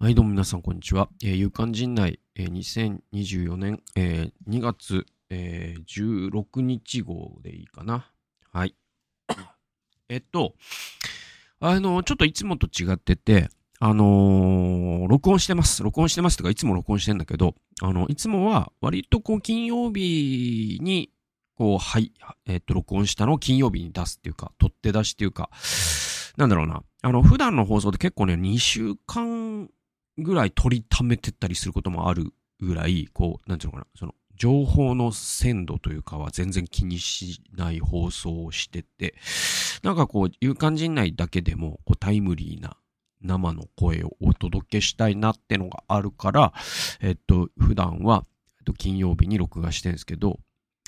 はい、どうも皆さん、こんにちは。えー、有刊陣内、えー、2024年、えー、2月、えー、16日号でいいかな。はい。えっと、あの、ちょっといつもと違ってて、あのー、録音してます。録音してますとか、いつも録音してんだけど、あの、いつもは割とこう、金曜日に、こう、はい、えっと、録音したのを金曜日に出すっていうか、取って出しっていうか、なんだろうな。あの、普段の放送で結構ね、2週間ぐらい取りためてったりすることもあるぐらい、こう、なんていうのかな、その、情報の鮮度というかは全然気にしない放送をしてて、なんかこう、有感陣内だけでも、こう、タイムリーな生の声をお届けしたいなってのがあるから、えっと、普段は、えっと、金曜日に録画してるんですけど、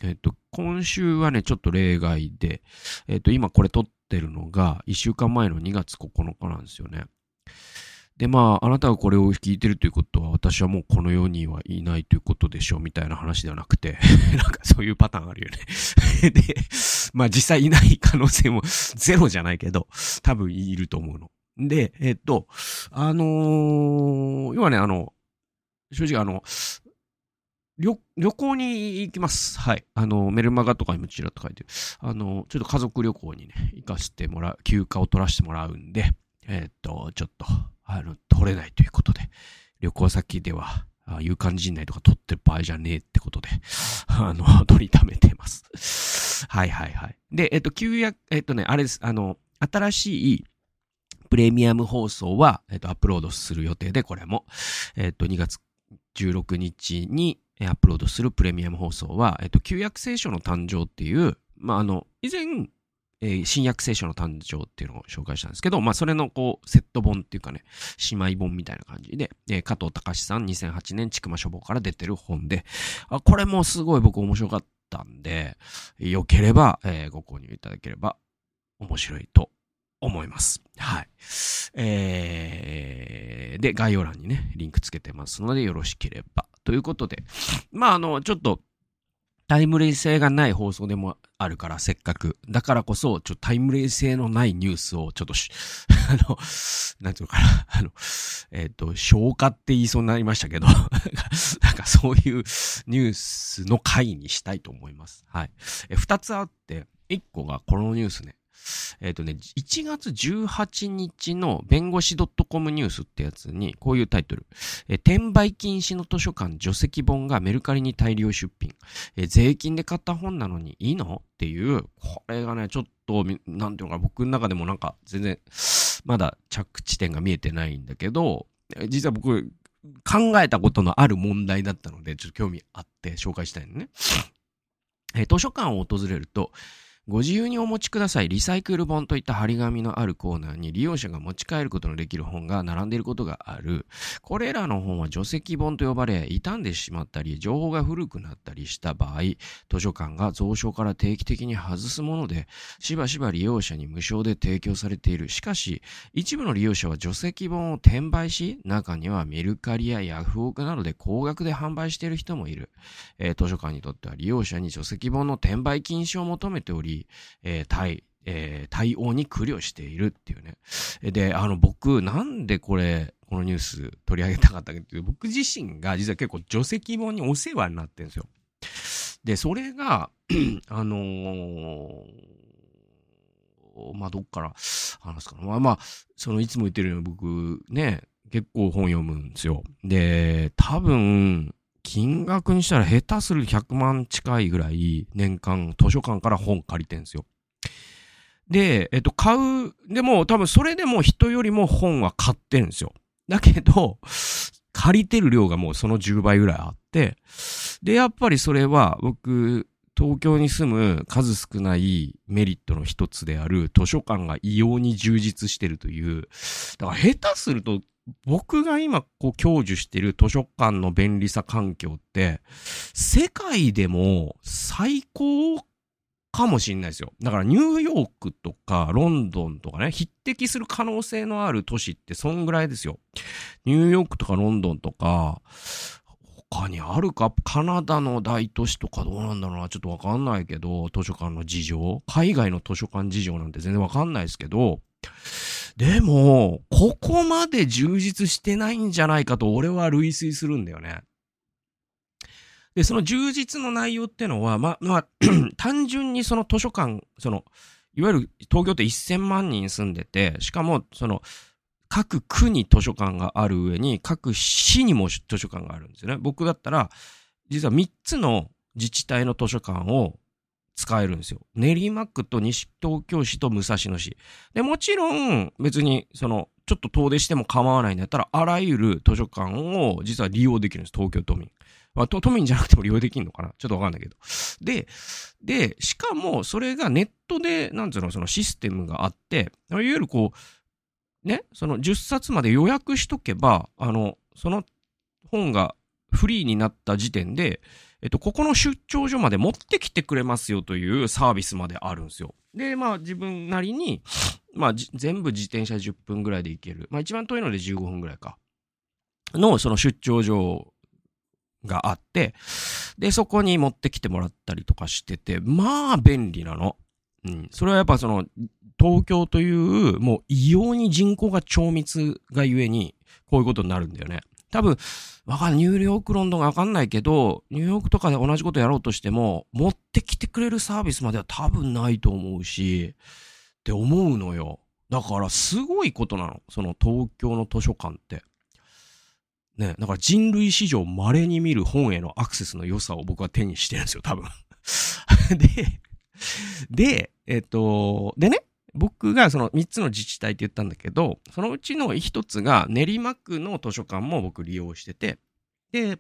えっと、今週はね、ちょっと例外で、えっと、今これ撮ってるのが、1週間前の2月9日なんですよね。で、まあ、あなたがこれを聞いてるということは、私はもうこの世にはいないということでしょう、みたいな話ではなくて、なんかそういうパターンあるよね で、まあ実際いない可能性も ゼロじゃないけど、多分いると思うの。で、えっと、あのー、要はね、あの、正直あの、旅、旅行に行きます。はい。あの、メルマガとかにもちらっと書いてる。あの、ちょっと家族旅行にね、行かせてもらう、休暇を取らせてもらうんで、えっと、ちょっと、あの、取れないということで、旅行先では、あ有感陣内とか取ってる場合じゃねえってことで、あの、取りためてます。はいはいはい。で、えっと、旧約、えっとね、あれです、あの、新しいプレミアム放送は、えっと、アップロードする予定で、これも、えっと、2月16日にアップロードするプレミアム放送は、えっと、旧約聖書の誕生っていう、まあ、あの、以前、えー、新約聖書の誕生っていうのを紹介したんですけど、まあ、それのこう、セット本っていうかね、姉妹本みたいな感じで、えー、加藤隆さん2008年ちくま書房から出てる本で、あ、これもすごい僕面白かったんで、よければ、えー、ご購入いただければ面白いと思います。はい。えー、で、概要欄にね、リンクつけてますのでよろしければ。ということで、まあ、あの、ちょっと、タイムリー性がない放送でもあるから、せっかく。だからこそ、ちょっとタイムリー性のないニュースを、ちょっとし あの、なんていうのかな、あの、えっ、ー、と、消化って言いそうになりましたけど なんかそういうニュースの回にしたいと思います。はい。え、二つあって、一個がこのニュースね。えっ、ー、とね、1月18日の弁護士 .com ニュースってやつに、こういうタイトル。えー、転売禁止の図書館除籍本がメルカリに大量出品。えー、税金で買った本なのにいいのっていう、これがね、ちょっと、なんていうのか、僕の中でもなんか全然、まだ着地点が見えてないんだけど、実は僕、考えたことのある問題だったので、ちょっと興味あって紹介したいのね。え図書館を訪れると、ご自由にお持ちください。リサイクル本といった張り紙のあるコーナーに利用者が持ち帰ることのできる本が並んでいることがある。これらの本は除籍本と呼ばれ、傷んでしまったり、情報が古くなったりした場合、図書館が蔵書から定期的に外すもので、しばしば利用者に無償で提供されている。しかし、一部の利用者は除籍本を転売し、中にはメルカリやヤフオクなどで高額で販売している人もいる。えー、図書館にとっては利用者に除籍本の転売禁止を求めており、えー、対、えー、対応に苦慮しているっていうね。で、あの、僕、なんでこれ、このニュース取り上げたかったかっていう僕自身が実は結構除籍本にお世話になってるんですよ。で、それが、あのー、まあ、どっから話すかな。まあまあ、そのいつも言ってるように僕ね、結構本読むんですよ。で、多分、金額にしたら下手する100万近いぐらい年間図書館から本借りてんすよ。で、えっと、買う、でも多分それでも人よりも本は買ってるんですよ。だけど、借りてる量がもうその10倍ぐらいあって、で、やっぱりそれは僕、東京に住む数少ないメリットの一つである図書館が異様に充実してるという、だから下手すると僕が今こう享受している図書館の便利さ環境って、世界でも最高かもしんないですよ。だからニューヨークとかロンドンとかね、匹敵する可能性のある都市ってそんぐらいですよ。ニューヨークとかロンドンとか、他にあるか？カナダの大都市とかどうなんだろうな？ちょっとわかんないけど、図書館の事情海外の図書館事情なんて全然わかんないですけど、でも、ここまで充実してないんじゃないかと俺は類推するんだよね。で、その充実の内容ってのは、ま、まあ、単純にその図書館、その、いわゆる東京って1000万人住んでて、しかも、その、各区に図書館がある上に、各市にも図書館があるんですよね。僕だったら、実は3つの自治体の図書館を使えるんですよ。練馬区と西東京市と武蔵野市。で、もちろん、別に、その、ちょっと遠出しても構わないんだったら、あらゆる図書館を実は利用できるんです、東京都民。まあ、都民じゃなくても利用できるのかなちょっとわかんないけど。で、で、しかも、それがネットで、なんつうの、そのシステムがあって、いわゆるこう、ね、その10冊まで予約しとけば、あの、その本がフリーになった時点で、えっと、ここの出張所まで持ってきてくれますよというサービスまであるんですよ。で、まあ自分なりに、まあ全部自転車10分ぐらいで行ける。まあ一番遠いので15分ぐらいか。の、その出張所があって、で、そこに持ってきてもらったりとかしてて、まあ便利なの。うん。それはやっぱその、東京という、もう異様に人口が超密がゆえに、こういうことになるんだよね。多分、わかんないニューヨーク、ロンドンがわかんないけど、ニューヨークとかで同じことやろうとしても、持ってきてくれるサービスまでは多分ないと思うし、って思うのよ。だからすごいことなの。その東京の図書館って。ね、だから人類史上稀に見る本へのアクセスの良さを僕は手にしてるんですよ、多分。で、で、えっと、でね、僕がその3つの自治体って言ったんだけど、そのうちの1つが練馬区の図書館も僕利用してて、で、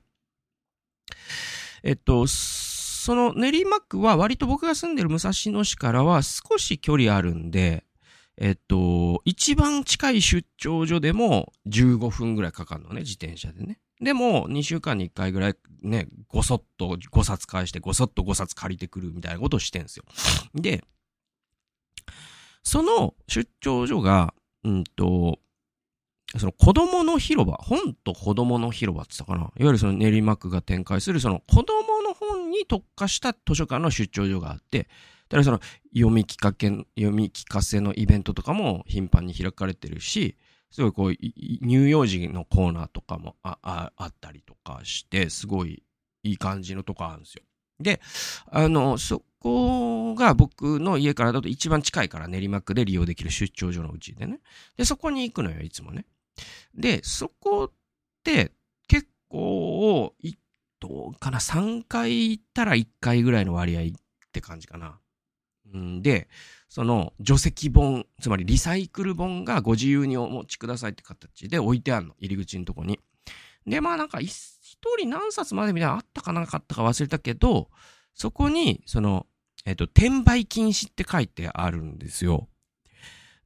えっと、その練馬区は割と僕が住んでる武蔵野市からは少し距離あるんで、えっと、一番近い出張所でも15分ぐらいかかるのね、自転車でね。でも、2週間に1回ぐらいね、ごそっと5冊返して、ごそっと5冊借りてくるみたいなことをしてんすよ。で、その出張所が、うんと、その子供の広場、本と子供の広場って言ったかな。いわゆるその練馬区が展開するその子供の本に特化した図書館の出張所があって、だからその読み聞かけ、読み聞かせのイベントとかも頻繁に開かれてるし、すごいこう、乳幼児のコーナーとかもあああったりとかして、すごいいい感じのとこあるんですよ。で、あの、そこが僕の家からだと一番近いから練馬区で利用できる出張所のうちでね。で、そこに行くのよ、いつもね。で、そこって結構、どうかな、3回行ったら1回ぐらいの割合って感じかな。んで、その除籍本、つまりリサイクル本がご自由にお持ちくださいって形で置いてあるの。入り口のとこに。で、まあなんか人何冊までみたいなあったかなかったか忘れたけど、そこに、その、えっ、と、転売禁止って書いてあるんですよ。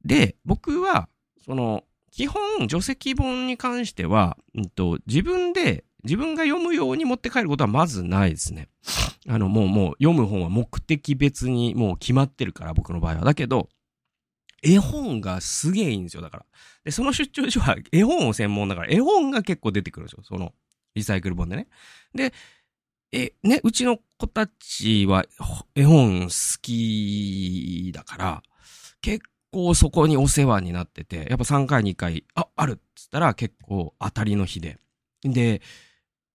で、僕は、その、基本、除籍本に関しては、うんと、自分で、自分が読むように持って帰ることはまずないですね。あの、もう、もう、読む本は目的別にもう決まってるから、僕の場合は。だけど、絵本がすげえいいんですよ、だから。で、その出張所は絵本を専門だから、絵本が結構出てくるんですよ、その、リサイクル本でね。で、え、ね、うちの子たちは絵本好きだから、結構そこにお世話になってて、やっぱ3回に1回、あ、あるっつったら結構当たりの日で。で、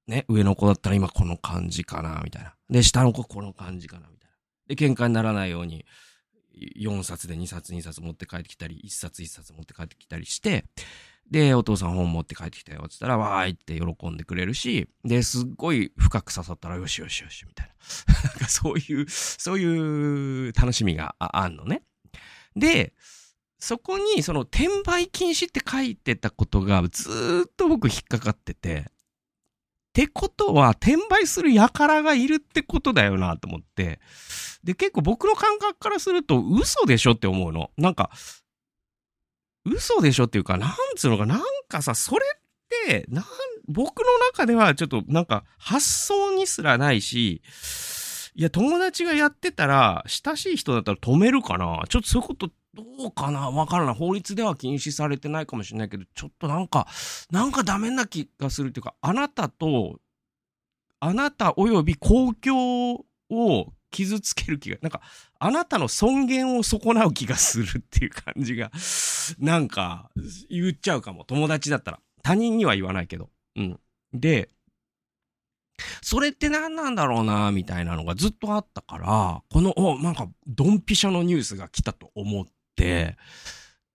ね、上の子だったら今この感じかな、みたいな。で、下の子この感じかな、みたいな。で、喧嘩にならないように、4冊で2冊2冊持って帰ってきたり、1冊1冊持って帰ってきたりして、で、お父さん本持って帰ってきたよっ、つったら、わーいって喜んでくれるし、で、すっごい深く刺さったら、よしよしよし、みたいな。なんかそういう、そういう楽しみがあんのね。で、そこに、その、転売禁止って書いてたことが、ずっと僕引っかかってて、ってことは、転売する輩がいるってことだよなと思って。で、結構僕の感覚からすると嘘でしょって思うの。なんか、嘘でしょっていうか、なんつうのか、なんかさ、それって、なん、僕の中ではちょっとなんか発想にすらないし、いや、友達がやってたら、親しい人だったら止めるかなちょっとそういうことどうかなわからない。法律では禁止されてないかもしれないけど、ちょっとなんか、なんかダメな気がするっていうか、あなたと、あなた及び公共を傷つける気が、なんか、あなたの尊厳を損なう気がするっていう感じが なんか、言っちゃうかも。友達だったら。他人には言わないけど。うん。で、それって何なんだろうな、みたいなのがずっとあったから、この、お、なんか、ドンピシャのニュースが来たと思って、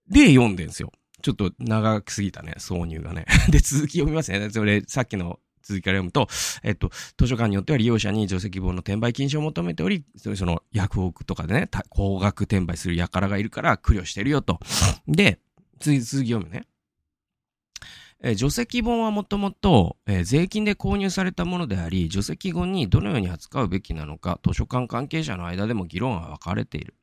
で、読んでんすよ。ちょっと長すぎたね、挿入がね。で、続き読みますね。それ、さっきの続きから読むと、えっと、図書館によっては利用者に除籍本の転売禁止を求めており、その、ヤフオクとかでね、高額転売する輩がいるから苦慮してるよと。で、続き読むね。えー、除籍本はもともと、え、税金で購入されたものであり、除籍後にどのように扱うべきなのか、図書館関係者の間でも議論は分かれている。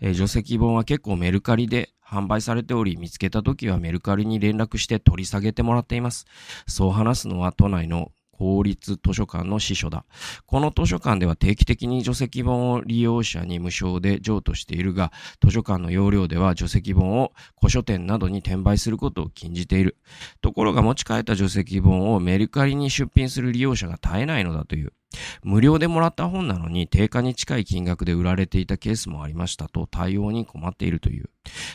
えー、除籍本は結構メルカリで販売されており、見つけた時はメルカリに連絡して取り下げてもらっています。そう話すのは都内の公立図書館の司書だ。この図書館では定期的に除籍本を利用者に無償で譲渡しているが、図書館の要領では除籍本を古書店などに転売することを禁じている。ところが持ち帰った除籍本をメルカリに出品する利用者が絶えないのだという。無料でもらった本なのに定価に近い金額で売られていたケースもありましたと対応に困っているという。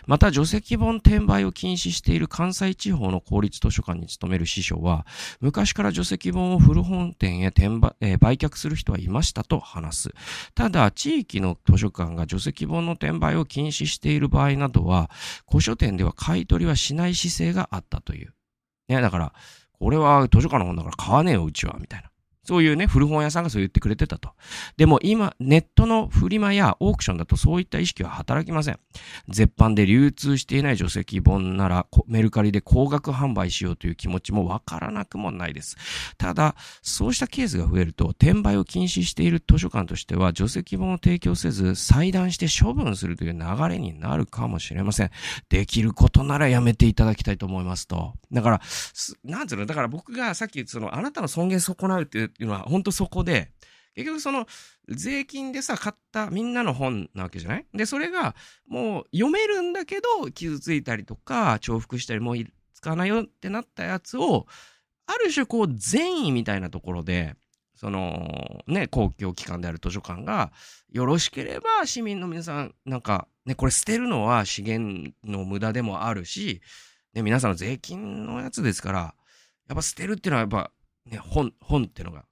また、除籍本転売を禁止している関西地方の公立図書館に勤める師匠は、昔から除籍本を古本店へ転売,、えー、売却する人はいましたと話す。ただ、地域の図書館が除籍本の転売を禁止している場合などは、古書店では買い取りはしない姿勢があったという。ね、だから、これは図書館の本だから買わねえよ、うちは、みたいな。そういうね、古本屋さんがそう言ってくれてたと。でも今、ネットのフリマやオークションだとそういった意識は働きません。絶版で流通していない除籍本なら、メルカリで高額販売しようという気持ちもわからなくもないです。ただ、そうしたケースが増えると、転売を禁止している図書館としては、除籍本を提供せず、裁断して処分するという流れになるかもしれません。できることならやめていただきたいと思いますと。だから、なんつうの、だから僕がさっき、その、あなたの尊厳損なうっていうていうのは本当そこで、結局その税金でさ、買ったみんなの本なわけじゃない？で、それがもう読めるんだけど、傷ついたりとか、重複したり、もう使わないよってなったやつを、ある種こう善意みたいなところで、そのね、公共機関である図書館が、よろしければ市民の皆さん、なんかね、これ捨てるのは資源の無駄でもあるし、ね、皆さんの税金のやつですから、やっぱ捨てるっていうのはやっぱね、本、本っていうのが、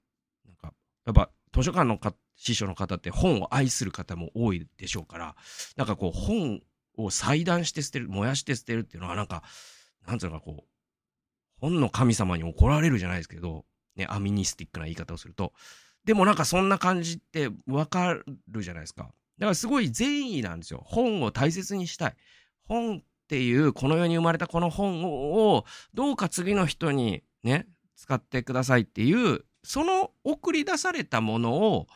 やっぱ図書館の師匠の方って本を愛する方も多いでしょうから、なんかこう本を裁断して捨てる、燃やして捨てるっていうのはなんか、なんつうのかこう、本の神様に怒られるじゃないですけど、ね、アミニスティックな言い方をすると。でもなんかそんな感じってわかるじゃないですか。だからすごい善意なんですよ。本を大切にしたい。本っていうこの世に生まれたこの本をどうか次の人にね、使ってくださいっていう、その送り出されたものを、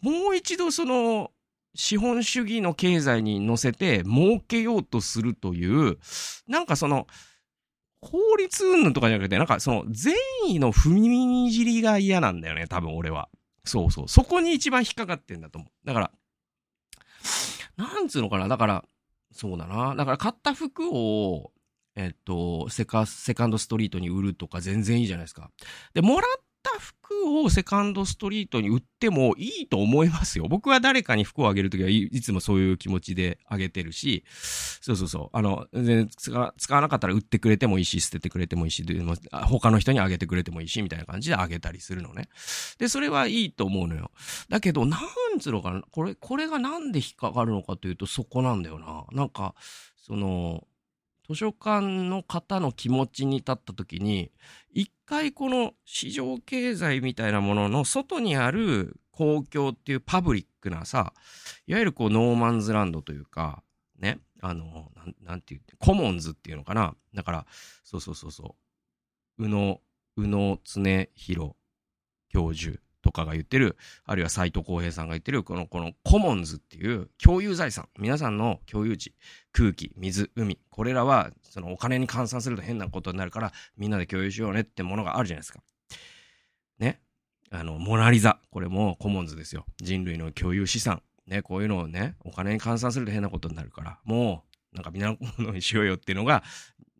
もう一度その資本主義の経済に乗せて儲けようとするという、なんかその、法律云々とかじゃなくて、なんかその善意の踏みにじりが嫌なんだよね、多分俺は。そうそう。そこに一番引っかかってんだと思う。だから、なんつうのかな。だから、そうだな。だから買った服を、えっと、セカ、セカンドストリートに売るとか全然いいじゃないですか。で、もらっ服をセカンドストリートに売ってもいいと思いますよ。僕は誰かに服をあげるときはいつもそういう気持ちであげてるし、そうそうそう。あの、全然使わなかったら売ってくれてもいいし、捨ててくれてもいいし、でも他の人にあげてくれてもいいし、みたいな感じであげたりするのね。で、それはいいと思うのよ。だけど、なんつうのかな、これ、これがなんで引っかかるのかというと、そこなんだよな。なんか、その、図書館の方の気持ちに立った時に、一回この市場経済みたいなものの外にある公共っていうパブリックなさ、いわゆるこう no man's land というか、ね、あの、なん、なんて言って、コモンズっていうのかな。だから、そうそうそうそう。宇野、宇野常弘教授とかが言ってる、あるいは斎藤幸平さんが言ってる、この、このコモンズっていう共有財産、皆さんの共有地、空気、水、海、これらは、そのお金に換算すると変なことになるから、みんなで共有しようねってものがあるじゃないですか。ね。あの、モナリザ、これもコモンズですよ。人類の共有資産。ね、こういうのをね、お金に換算すると変なことになるから、もう、なんかみんなのものにしようよっていうのが、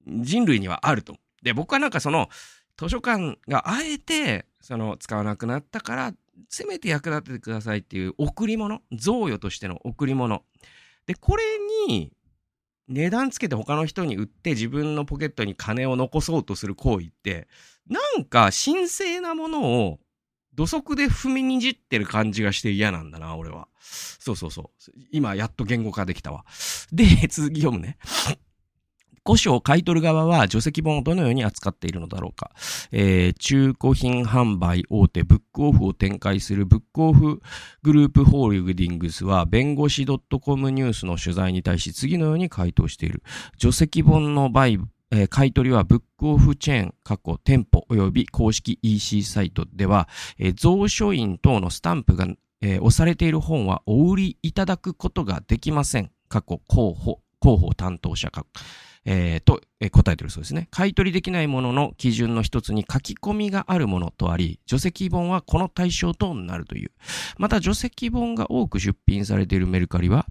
人類にはあると。で、僕はなんかその、図書館があえて、その、使わなくなったから、せめて役立ててくださいっていう贈り物、贈与としての贈り物。で、これに、値段つけて他の人に売って自分のポケットに金を残そうとする行為って、なんか神聖なものを土足で踏みにじってる感じがして嫌なんだな、俺は。そうそうそう。今、やっと言語化できたわ。で、続き読むね。古書を買い取る側は除籍本をどのように扱っているのだろうか。えー、中古品販売大手ブックオフを展開するブックオフグループホールディングスは弁護士 .com ニュースの取材に対し次のように回答している。除籍本の売えー、買い取りはブックオフチェーン、過去店舗及び公式 EC サイトでは、えー、蔵書院等のスタンプが、えー、押されている本はお売りいただくことができません。過去広報、広報担当者か、えー、と、えー、答えてるそうですね。買い取りできないものの基準の一つに書き込みがあるものとあり、除籍本はこの対象となるという。また、除籍本が多く出品されているメルカリは、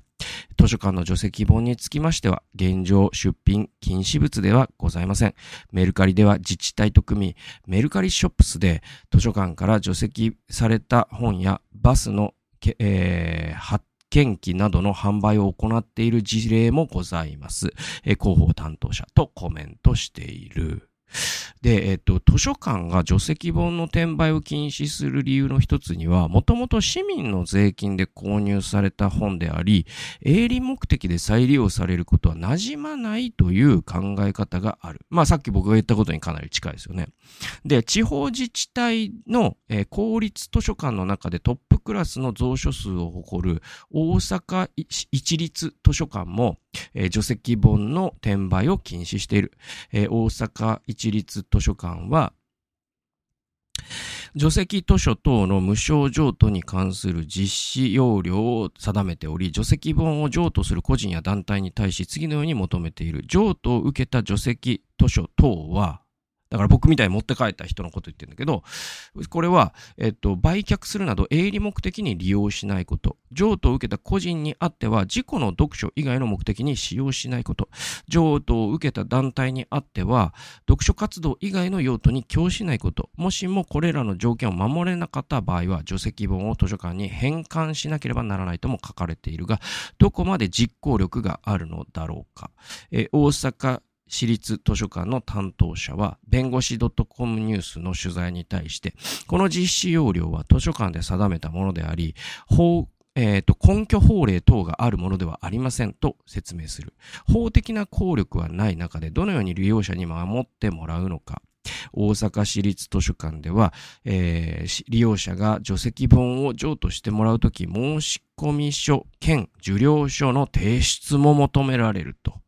図書館の除籍本につきましては、現状出品禁止物ではございません。メルカリでは自治体と組み、メルカリショップスで図書館から除籍された本やバスの、えー、発見機などの販売を行っている事例もございます。広報担当者とコメントしている。で、えっと、図書館が除籍本の転売を禁止する理由の一つには、もともと市民の税金で購入された本であり、営利目的で再利用されることは馴染まないという考え方がある。まあ、さっき僕が言ったことにかなり近いですよね。で、地方自治体の、えー、公立図書館の中でトップクラスの蔵書数を誇る大阪一律図書館も、えー、除籍本の転売を禁止している。えー、大阪一律図書館は、除籍図書等の無償譲渡に関する実施要領を定めており、除籍本を譲渡する個人や団体に対し次のように求めている。譲渡を受けた除籍図書等は、だから僕みたいに持って帰った人のこと言ってるんだけど、これは、えっと、売却するなど営利目的に利用しないこと。譲渡を受けた個人にあっては、自己の読書以外の目的に使用しないこと。譲渡を受けた団体にあっては、読書活動以外の用途に供しないこと。もしもこれらの条件を守れなかった場合は、除籍本を図書館に返還しなければならないとも書かれているが、どこまで実行力があるのだろうか。え大阪私立図書館の担当者は、弁護士 .com ニュースの取材に対して、この実施要領は図書館で定めたものであり、法えっ、ー、と、根拠法令等があるものではありませんと説明する。法的な効力はない中で、どのように利用者に守ってもらうのか。大阪市立図書館では、えー、利用者が除籍本を譲渡してもらうとき、申込書兼受領書の提出も求められると。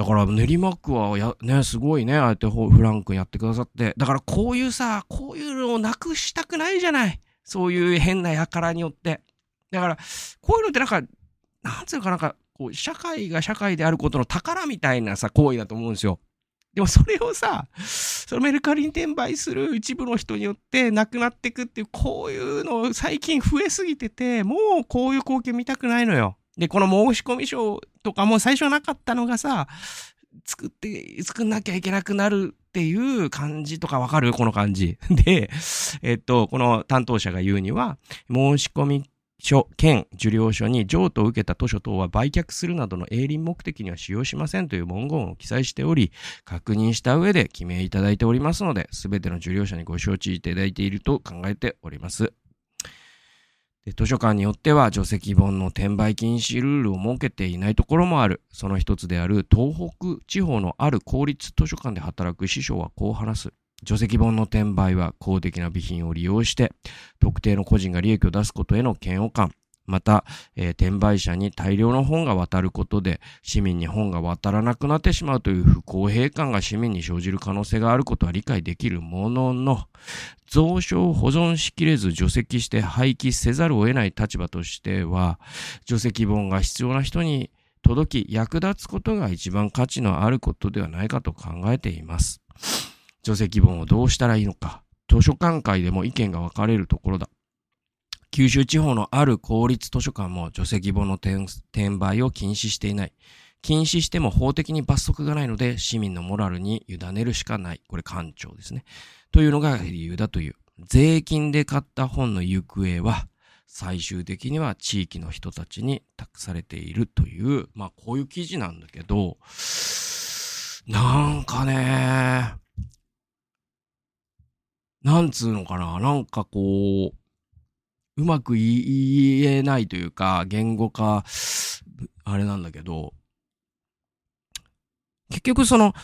だから練馬区はや、ね、すごいね、ああやってフランクやってくださって。だからこういうさ、こういうのをなくしたくないじゃない。そういう変な輩によって。だから、こういうのってなんか、なんつうかなんか、こう、社会が社会であることの宝みたいなさ、行為だと思うんですよ。でもそれをさ、そのメルカリに転売する一部の人によってなくなっていくっていう、こういうの最近増えすぎてて、もうこういう光景見たくないのよ。で、この申し込み書とかも最初なかったのがさ、作って、作んなきゃいけなくなるっていう感じとかわかる？この感じ。で、えっと、この担当者が言うには、申し込み書兼受領書に譲渡を受けた図書等は売却するなどの営利目的には使用しませんという文言を記載しており、確認した上で記名いただいておりますので、すべての受領者にご承知いただいていると考えております。で図書館によっては除籍本の転売禁止ルールを設けていないところもある。その一つである東北地方のある公立図書館で働く師匠はこう話す。除籍本の転売は公的な備品を利用して特定の個人が利益を出すことへの嫌悪感、また、えー、転売者に大量の本が渡ることで市民に本が渡らなくなってしまうという不公平感が市民に生じる可能性があることは理解できるものの、蔵書を保存しきれず除籍して廃棄せざるを得ない立場としては、除籍本が必要な人に届き役立つことが一番価値のあることではないかと考えています。除籍本をどうしたらいいのか、図書館会でも意見が分かれるところだ。九州地方のある公立図書館も除籍本の転売を禁止していない。禁止しても法的に罰則がないので市民のモラルに委ねるしかない。これ官庁ですね。というのが理由だという。税金で買った本の行方は最終的には地域の人たちに託されているという、まあこういう記事なんだけど、なんかね、なんつうのかな、なんかこう、うまく言えないというか、言語化、あれなんだけど、結局その、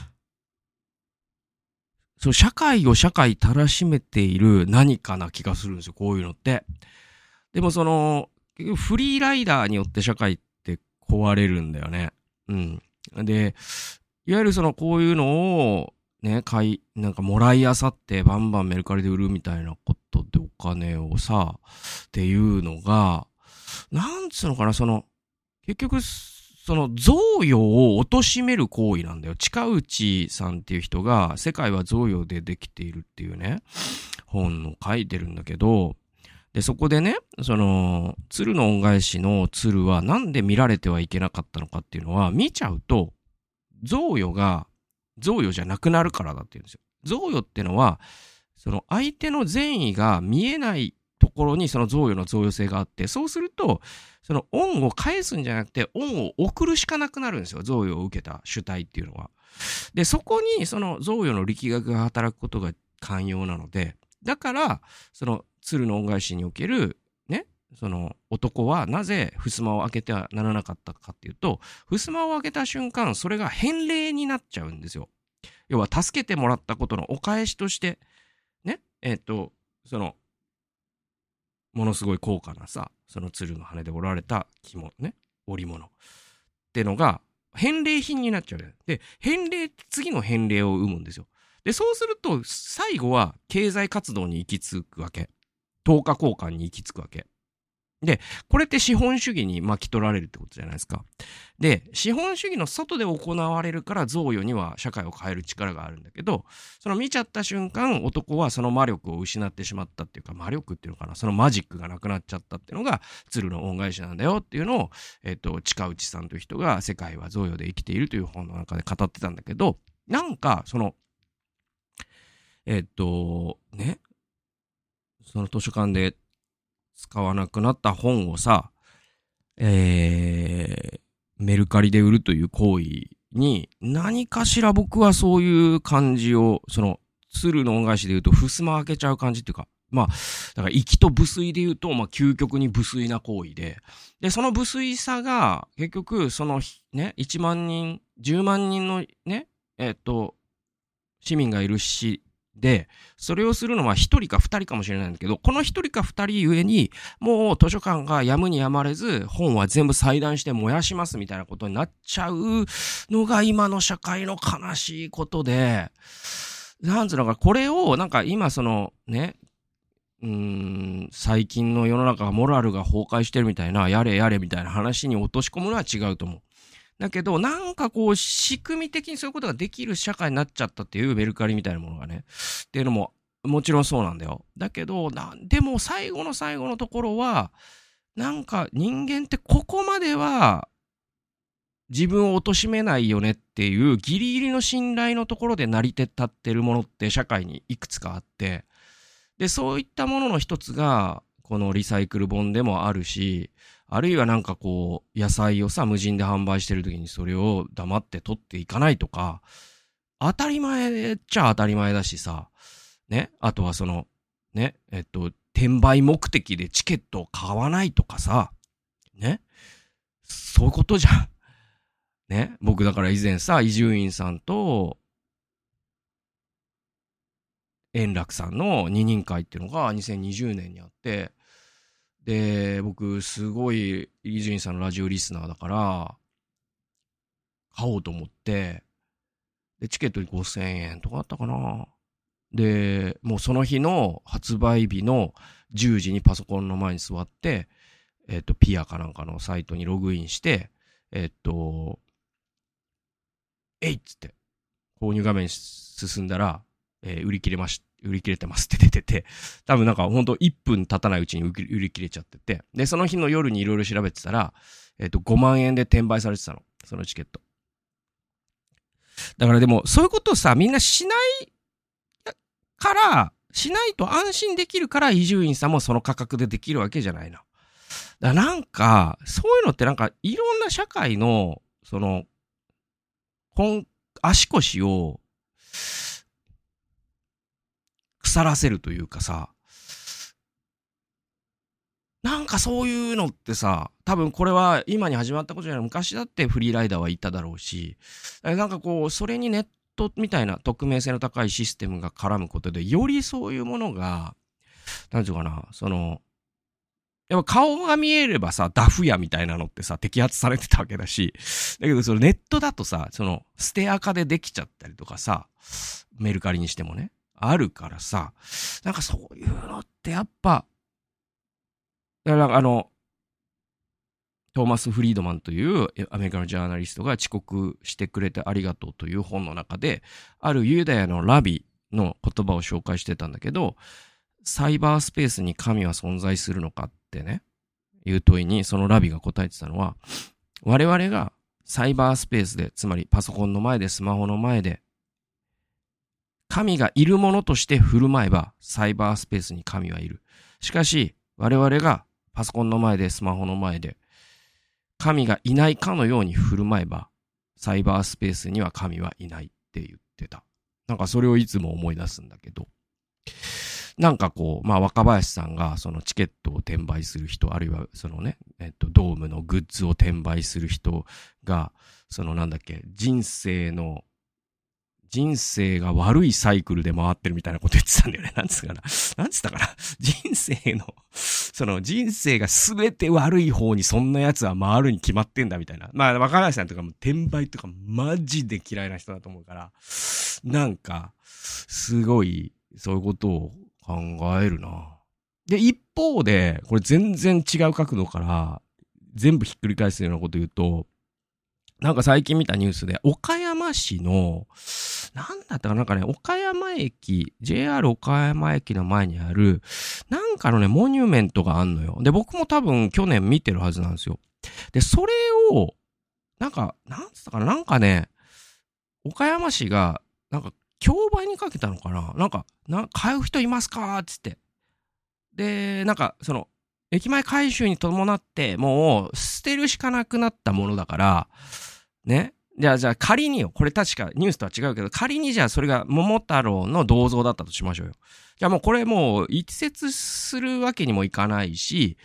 そう、社会を社会たらしめている何かな気がするんですよ、こういうのって。でもその、フリーライダーによって社会って壊れるんだよね。うん。で、いわゆるそのこういうのを、ね、買い、なんかもらいあさってバンバンメルカリで売るみたいなことでお金をさ、っていうのが、なんつうのかな、その、結局、その贈与を貶める行為なんだよ。近内さんっていう人が、世界は贈与でできているっていうね、本を書いてるんだけど、で、そこでね、その、鶴の恩返しの鶴はなんで見られてはいけなかったのかっていうのは、見ちゃうと、贈与が、贈与じゃなくなるからだって言うんですよ。贈与ってのは、その相手の善意が見えないところにその贈与の贈与性があって、そうすると、その恩を返すんじゃなくて、恩を送るしかなくなるんですよ。贈与を受けた主体っていうのは。で、そこにその贈与の力学が働くことが寛容なので、だから、その鶴の恩返しにおける、その男はなぜ襖を開けてはならなかったかっていうと、襖を開けた瞬間、それが返礼になっちゃうんですよ。要は助けてもらったことのお返しとして、ね、えっ、ー、と、その、ものすごい高価なさ、その鶴の羽で折られた着物ね、織物ってのが、返礼品になっちゃう。で、返礼、次の返礼を生むんですよ。で、そうすると、最後は経済活動に行き着くわけ。等価交換に行き着くわけ。で、これって資本主義に巻き取られるってことじゃないですか。で、資本主義の外で行われるから贈与には社会を変える力があるんだけど、その見ちゃった瞬間、男はその魔力を失ってしまったっていうか、魔力っていうのかな、そのマジックがなくなっちゃったっていうのが、鶴の恩返しなんだよっていうのを、えっ、と、近内さんという人が世界は贈与で生きているという本の中で語ってたんだけど、なんか、その、えっ、と、ね、その図書館で使わなくなった本をさ、えー、メルカリで売るという行為に、何かしら僕はそういう感じを、その、鶴の恩返しで言うと、襖開けちゃう感じっていうか、まあ、だから、粋と無粋で言うと、まあ、究極に無粋な行為で、で、その無粋さが、結局、その、ね、1万人、10万人のね、えっ、と、市民がいるし、で、それをするのは一人か二人かもしれないんだけど、この一人か二人ゆえに、もう図書館がやむにやまれず、本は全部裁断して燃やしますみたいなことになっちゃうのが今の社会の悲しいことで、なんつうのか、これを、なんか今そのね、うーん、最近の世の中がモラルが崩壊してるみたいな、やれやれみたいな話に落とし込むのは違うと思う。だけど、なんかこう、仕組み的にそういうことができる社会になっちゃったっていうメルカリみたいなものがね。っていうのも、もちろんそうなんだよ。だけど、でも最後の最後のところは、なんか人間ってここまでは自分を貶めないよねっていうギリギリの信頼のところで成り立ってるものって社会にいくつかあって、で、そういったものの一つが、このリサイクル本でもあるし、あるいはなんかこう、野菜をさ、無人で販売してる時にそれを黙って取っていかないとか、当たり前っちゃ当たり前だしさ、ね、あとはその、ね、えっと、転売目的でチケットを買わないとかさ、ね、そういうことじゃん。ね、僕だから以前さ、伊集院さんと、円楽さんの二人会っていうのが2020年にあって、で、僕、すごい、伊集院さんのラジオリスナーだから、買おうと思って、で、チケットに5000円とかあったかな。で、もうその日の発売日の10時にパソコンの前に座って、えっ、と、ピアかなんかのサイトにログインして、えっ、と、えいっつって、購入画面進んだら、えー、売り切れまし売り切れてますって出てて、多分なんかほんと1分経たないうちに売り切れちゃってて、で、その日の夜にいろいろ調べてたら、えっ、ー、と、5万円で転売されてたの。そのチケット。だからでも、そういうことをさ、みんなしないから、しないと安心できるから、伊集院さんもその価格でできるわけじゃないな。だからなんか、そういうのってなんか、いろんな社会の、その、ん、足腰を、腐らせるというかさ、なんかそういうのってさ、多分これは今に始まったことじゃない、昔だってフリーライダーはいただろうし、なんかこう、それにネットみたいな匿名性の高いシステムが絡むことで、よりそういうものが、なんていうかな、その、やっぱ顔が見えればさ、ダフ屋みたいなのってさ、摘発されてたわけだし、だけどそのネットだとさ、その、ステア化でできちゃったりとかさ、メルカリにしてもね、あるからさ、なんかそういうのってやっぱ、だからあの、トーマス・フリードマンというアメリカのジャーナリストが遅刻してくれてありがとうという本の中で、あるユダヤのラビの言葉を紹介してたんだけど、サイバースペースに神は存在するのかってね、いう問いにそのラビが答えてたのは、我々がサイバースペースで、つまりパソコンの前でスマホの前で、神がいるものとして振る舞えば、サイバースペースに神はいる。しかし、我々がパソコンの前で、スマホの前で、神がいないかのように振る舞えば、サイバースペースには神はいないって言ってた。なんかそれをいつも思い出すんだけど。なんかこう、まあ若林さんがそのチケットを転売する人、あるいはそのね、えっと、ドームのグッズを転売する人が、そのなんだっけ、人生の、人生が悪いサイクルで回ってるみたいなこと言ってたんだよね。なんつったかな。なんつったかな。人生の、その人生が全て悪い方にそんな奴は回るに決まってんだみたいな。まあ若林さんとかも転売とかマジで嫌いな人だと思うから、なんか、すごい、そういうことを考えるな。で、一方で、これ全然違う角度から、全部ひっくり返すようなこと言うと、なんか最近見たニュースで、岡山市の、なんだったかなんかね、岡山駅、JR 岡山駅の前にある、なんかのね、モニュメントがあんのよ。で、僕も多分去年見てるはずなんですよ。で、それを、なんか、なんつったかな、なんかね、岡山市が、なんか競売にかけたのかななんか、な、買う人いますかつって。で、なんか、その、駅前回収に伴って、もう、捨てるしかなくなったものだから、ね。じゃあ、じゃあ仮によ、これ確かニュースとは違うけど、仮にじゃあそれが桃太郎の銅像だったとしましょうよ。じゃあもうこれもう一説するわけにもいかないし、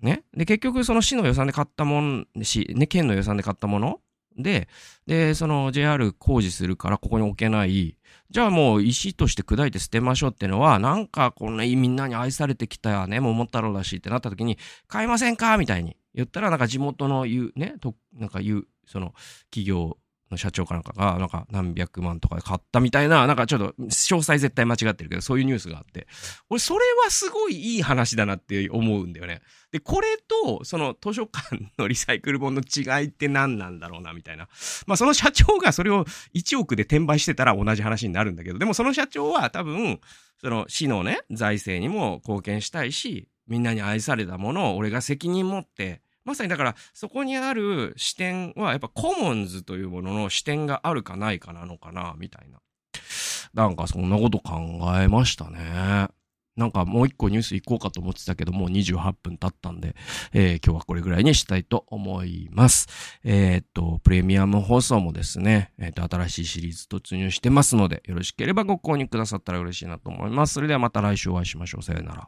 ね。で、結局その市の予算で買ったもん、し、ね、県の予算で買ったもので、で、その JR 工事するからここに置けない。じゃあもう石として砕いて捨てましょうってのは、なんかこんなみんなに愛されてきたね、桃太郎だしってなった時に、買いませんかみたいに言ったら、なんか地元の言う、ね、と、なんか言う、その企業の社長かなんかが、なんか何百万とかで買ったみたいな、なんかちょっと詳細絶対間違ってるけど、そういうニュースがあって、俺それはすごいいい話だなって思うんだよね。で、これと、その図書館のリサイクル本の違いって何なんだろうな、みたいな。まあその社長がそれを1億で転売してたら同じ話になるんだけど、でもその社長は多分、その市のね、財政にも貢献したいし、みんなに愛されたものを俺が責任持ってまさにだから、そこにある視点は、やっぱコモンズというものの視点があるかないかなのかな、みたいな。なんかそんなこと考えましたね。なんかもう一個ニュース行こうかと思ってたけど、もう28分経ったんで、えー、今日はこれぐらいにしたいと思います。えー、っと、プレミアム放送もですね、えー、っと、新しいシリーズ突入してますので、よろしければご購入くださったら嬉しいなと思います。それではまた来週お会いしましょう。さよなら。